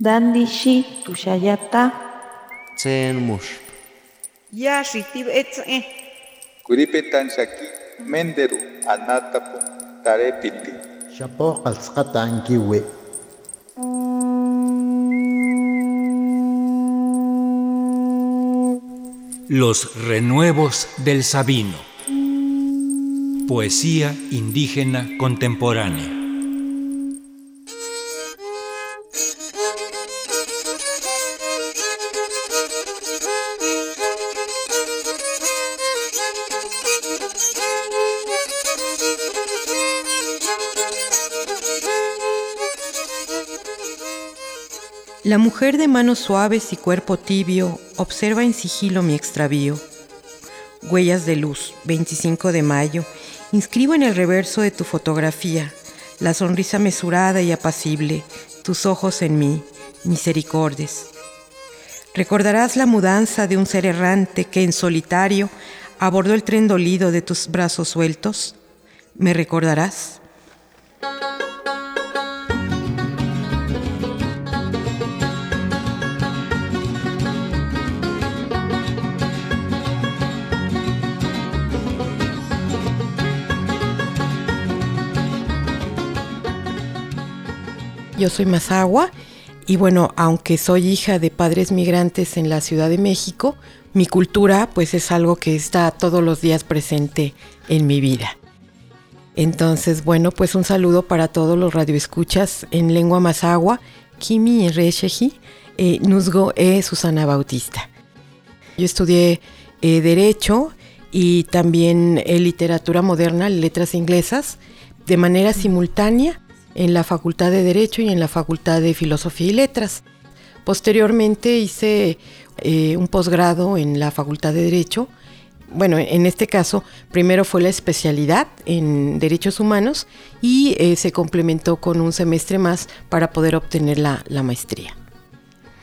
Dandishi tushayata. Tsen mush. Yashitib etze. Kuripetan shaki menderu anatapu tarepiti. Shapo ankiwe. Los renuevos del Sabino. Poesía indígena contemporánea. La mujer de manos suaves y cuerpo tibio observa en sigilo mi extravío. Huellas de luz, 25 de mayo. Inscribo en el reverso de tu fotografía la sonrisa mesurada y apacible, tus ojos en mí, misericordes. Recordarás la mudanza de un ser errante que en solitario abordó el tren dolido de tus brazos sueltos. ¿Me recordarás? Yo soy Mazagua y bueno, aunque soy hija de padres migrantes en la Ciudad de México, mi cultura pues es algo que está todos los días presente en mi vida. Entonces, bueno, pues un saludo para todos los radioescuchas en lengua mazagua, Kimi Resheji, eh, Nuzgo e Susana Bautista. Yo estudié eh, Derecho y también eh, Literatura Moderna, Letras Inglesas, de manera simultánea en la Facultad de Derecho y en la Facultad de Filosofía y Letras. Posteriormente hice eh, un posgrado en la Facultad de Derecho. Bueno, en este caso, primero fue la especialidad en Derechos Humanos y eh, se complementó con un semestre más para poder obtener la, la maestría.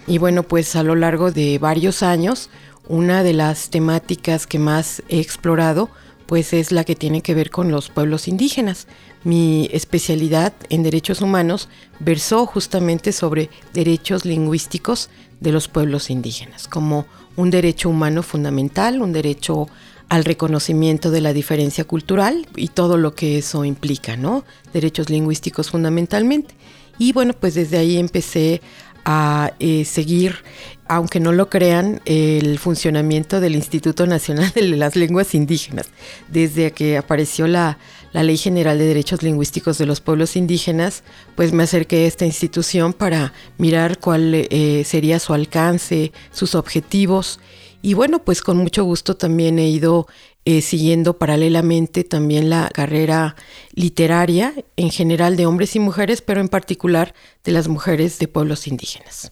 Y bueno, pues a lo largo de varios años, una de las temáticas que más he explorado pues es la que tiene que ver con los pueblos indígenas. Mi especialidad en derechos humanos versó justamente sobre derechos lingüísticos de los pueblos indígenas, como un derecho humano fundamental, un derecho al reconocimiento de la diferencia cultural y todo lo que eso implica, ¿no? Derechos lingüísticos fundamentalmente. Y bueno, pues desde ahí empecé a eh, seguir, aunque no lo crean, el funcionamiento del Instituto Nacional de las Lenguas Indígenas. Desde que apareció la, Ley General de Derechos Lingüísticos de los Pueblos Indígenas, pues me acerqué a esta institución para mirar cuál eh, sería su alcance, sus objetivos. Y bueno, pues con mucho gusto también he ido eh, siguiendo paralelamente también la carrera literaria en general de hombres y mujeres, pero en particular de las mujeres de pueblos indígenas.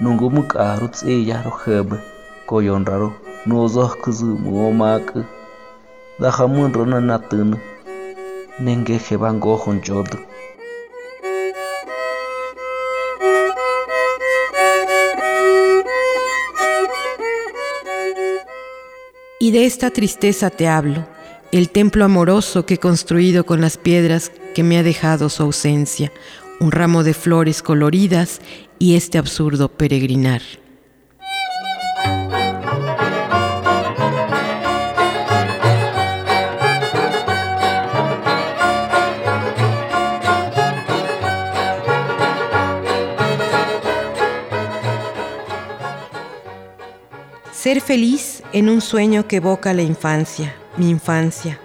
Nungu muk'aru ts'iyajru jebe koyonraru nuzojkuzu muomak'u ndajamunru nanat'änu nenge jebangojo nch'otu Y de esta tristeza te hablo, el templo amoroso que he construido con las piedras que me ha dejado su ausencia, un ramo de flores coloridas y este absurdo peregrinar. Ser feliz en un sueño que evoca la infancia, mi infancia.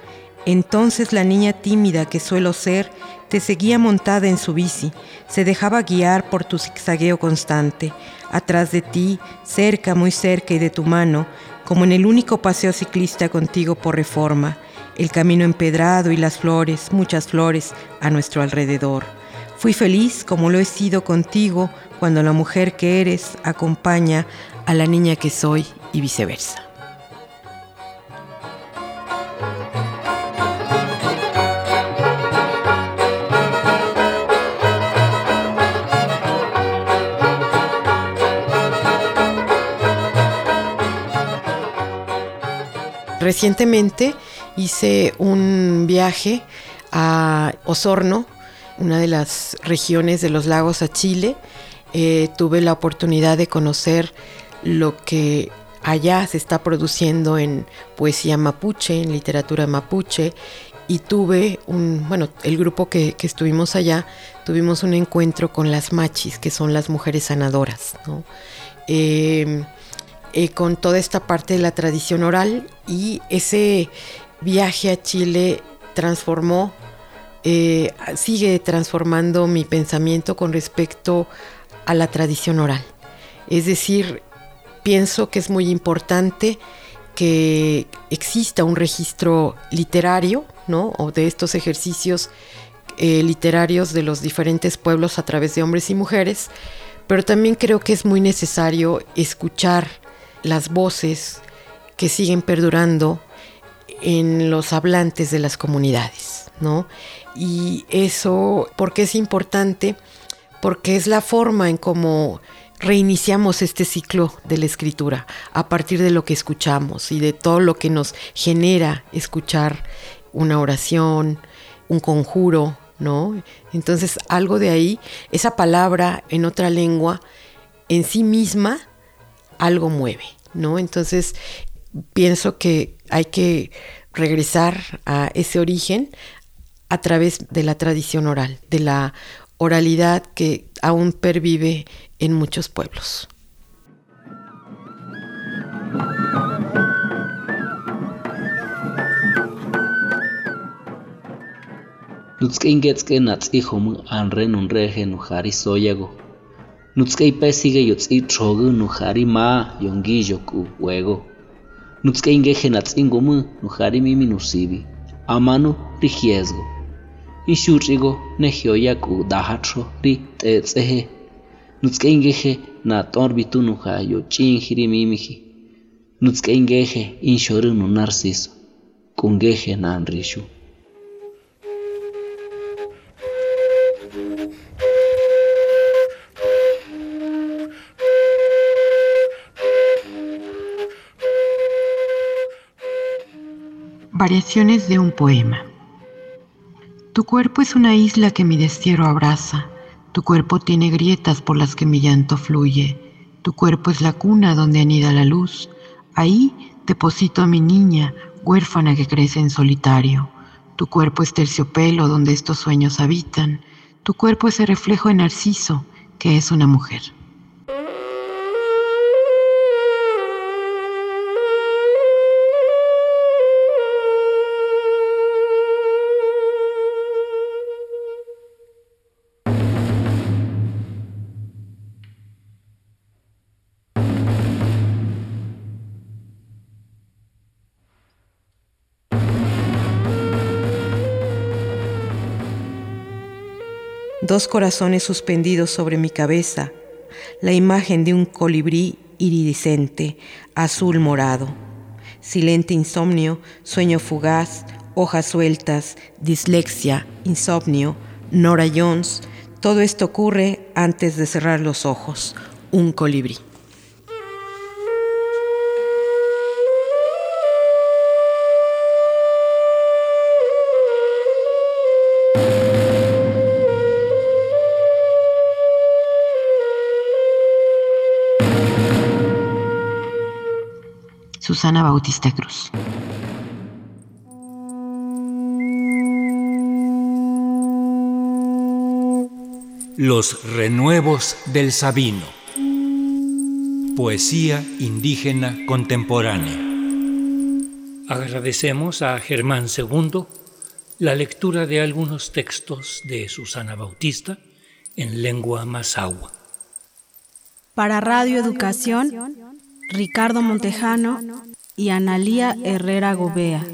Entonces la niña tímida que suelo ser te seguía montada en su bici, se dejaba guiar por tu zigzagueo constante, atrás de ti, cerca, muy cerca y de tu mano, como en el único paseo ciclista contigo por reforma, el camino empedrado y las flores, muchas flores, a nuestro alrededor. Fui feliz como lo he sido contigo cuando la mujer que eres acompaña a la niña que soy y viceversa. Recientemente hice un viaje a Osorno, una de las regiones de los lagos a Chile. Eh, tuve la oportunidad de conocer lo que allá se está produciendo en poesía mapuche, en literatura mapuche, y tuve un, bueno, el grupo que, estuvimos allá, tuvimos un encuentro con las machis, que son las mujeres sanadoras, em, eh, con toda esta parte de la tradición oral y ese viaje a Chile transformó, eh, sigue transformando mi pensamiento con respecto a la tradición oral. Es decir, pienso que es muy importante que exista un registro literario, ¿no? O de estos ejercicios eh, literarios de los diferentes pueblos a través de hombres y mujeres, pero también creo que es muy necesario escuchar las voces que siguen perdurando en los hablantes de las comunidades, ¿no? Y eso, ¿por qué es importante? Porque es la forma en cómo reiniciamos este ciclo de la escritura a partir de lo que escuchamos y de todo lo que nos genera escuchar una oración, un conjuro, ¿no? Entonces algo de ahí, esa palabra en otra lengua, en sí misma, algo mueve, ¿no? Entonces pienso que hay que regresar a ese origen a través de la tradición oral, de la oralidad que aún pervive en muchos pueblos. Nujari soyago. Nutzkei pesige yotz'i trogu nujari ma yongi yoku huego. Nutzkeingeje natz'ingomu nujari mimi nusibi. Amanu rigiesgo. Inxutrigo nejioyaku dahatro ri tetseje nutzk'eingeje nat'orbitu nuja yoch'injiri mimiji nutzk'eingeje inxoru nu narciso k'ungeje nanrixu Variaciones de un poema. Tu cuerpo es una isla que mi destierro abraza tu cuerpo tiene grietas por las que mi llanto fluye. Tu cuerpo es la cuna donde anida la luz. Ahí deposito a mi niña, huérfana que crece en solitario. Tu cuerpo es terciopelo donde estos sueños habitan. Tu cuerpo es el reflejo de Narciso, que es una mujer. Dos corazones suspendidos sobre mi cabeza, la imagen de un colibrí iridiscente, azul morado. Silente insomnio, sueño fugaz, hojas sueltas, dislexia, insomnio, Nora Jones, todo esto ocurre antes de cerrar los ojos, un colibrí. Susana Bautista Cruz. Los renuevos del Sabino. Poesía indígena contemporánea. Agradecemos a Germán II la lectura de algunos textos de Susana Bautista en lengua mazahua. Para Radio Educación, Ricardo Montejano y Analía Herrera Gobea.